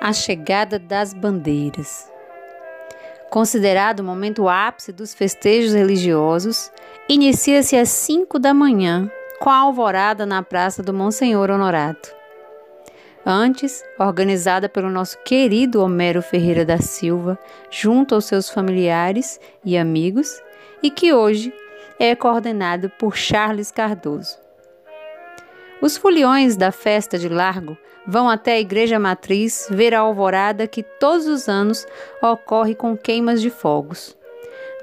A chegada das bandeiras. Considerado o momento ápice dos festejos religiosos, inicia-se às 5 da manhã com a alvorada na Praça do Monsenhor Honorato. Antes, organizada pelo nosso querido Homero Ferreira da Silva, junto aos seus familiares e amigos, e que hoje é coordenado por Charles Cardoso. Os foliões da festa de Largo vão até a igreja matriz ver a alvorada que todos os anos ocorre com queimas de fogos.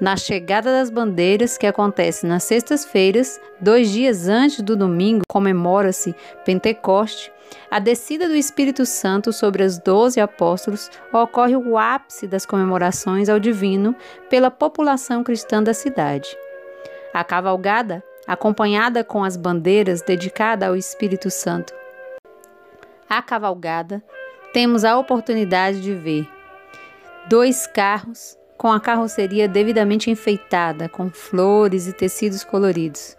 Na chegada das bandeiras, que acontece nas sextas-feiras, dois dias antes do domingo, comemora-se Pentecoste, a descida do Espírito Santo sobre os doze apóstolos ocorre o ápice das comemorações ao divino pela população cristã da cidade. A cavalgada acompanhada com as bandeiras dedicada ao Espírito Santo. A cavalgada, temos a oportunidade de ver dois carros com a carroceria devidamente enfeitada com flores e tecidos coloridos,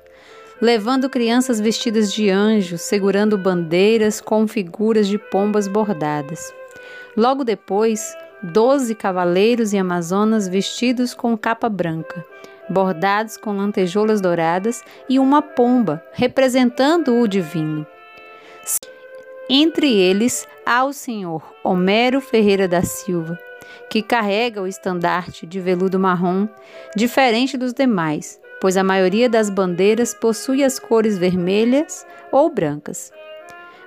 levando crianças vestidas de anjos, segurando bandeiras com figuras de pombas bordadas. Logo depois, doze cavaleiros e amazonas vestidos com capa branca, bordados com lantejoulas douradas e uma pomba, representando o divino. Entre eles há o senhor Homero Ferreira da Silva, que carrega o estandarte de veludo marrom, diferente dos demais, pois a maioria das bandeiras possui as cores vermelhas ou brancas.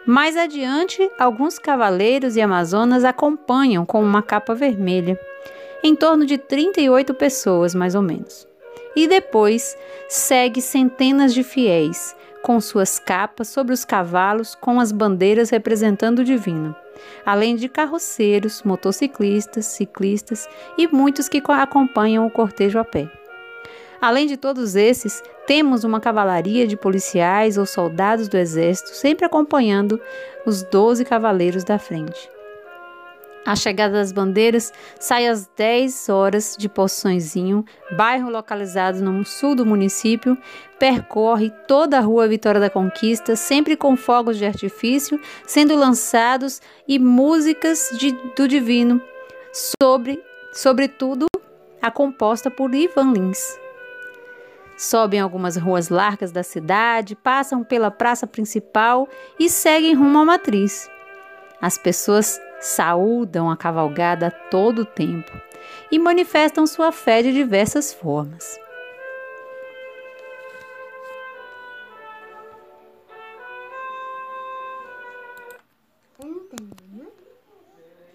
Mais adiante, alguns cavaleiros e amazonas acompanham com uma capa vermelha, em torno de 38 pessoas, mais ou menos e depois segue centenas de fiéis, com suas capas sobre os cavalos com as bandeiras representando o divino, além de carroceiros, motociclistas, ciclistas e muitos que acompanham o cortejo a pé. Além de todos esses, temos uma cavalaria de policiais ou soldados do exército sempre acompanhando os doze cavaleiros da frente. A chegada das bandeiras sai às 10 horas de Poçõezinho, bairro localizado no sul do município, percorre toda a rua Vitória da Conquista, sempre com fogos de artifício sendo lançados e músicas de, do divino, sobre, sobretudo a composta por Ivan Lins. Sobem algumas ruas largas da cidade, passam pela praça principal e seguem rumo à matriz. As pessoas saúdam a cavalgada a todo tempo e manifestam sua fé de diversas formas.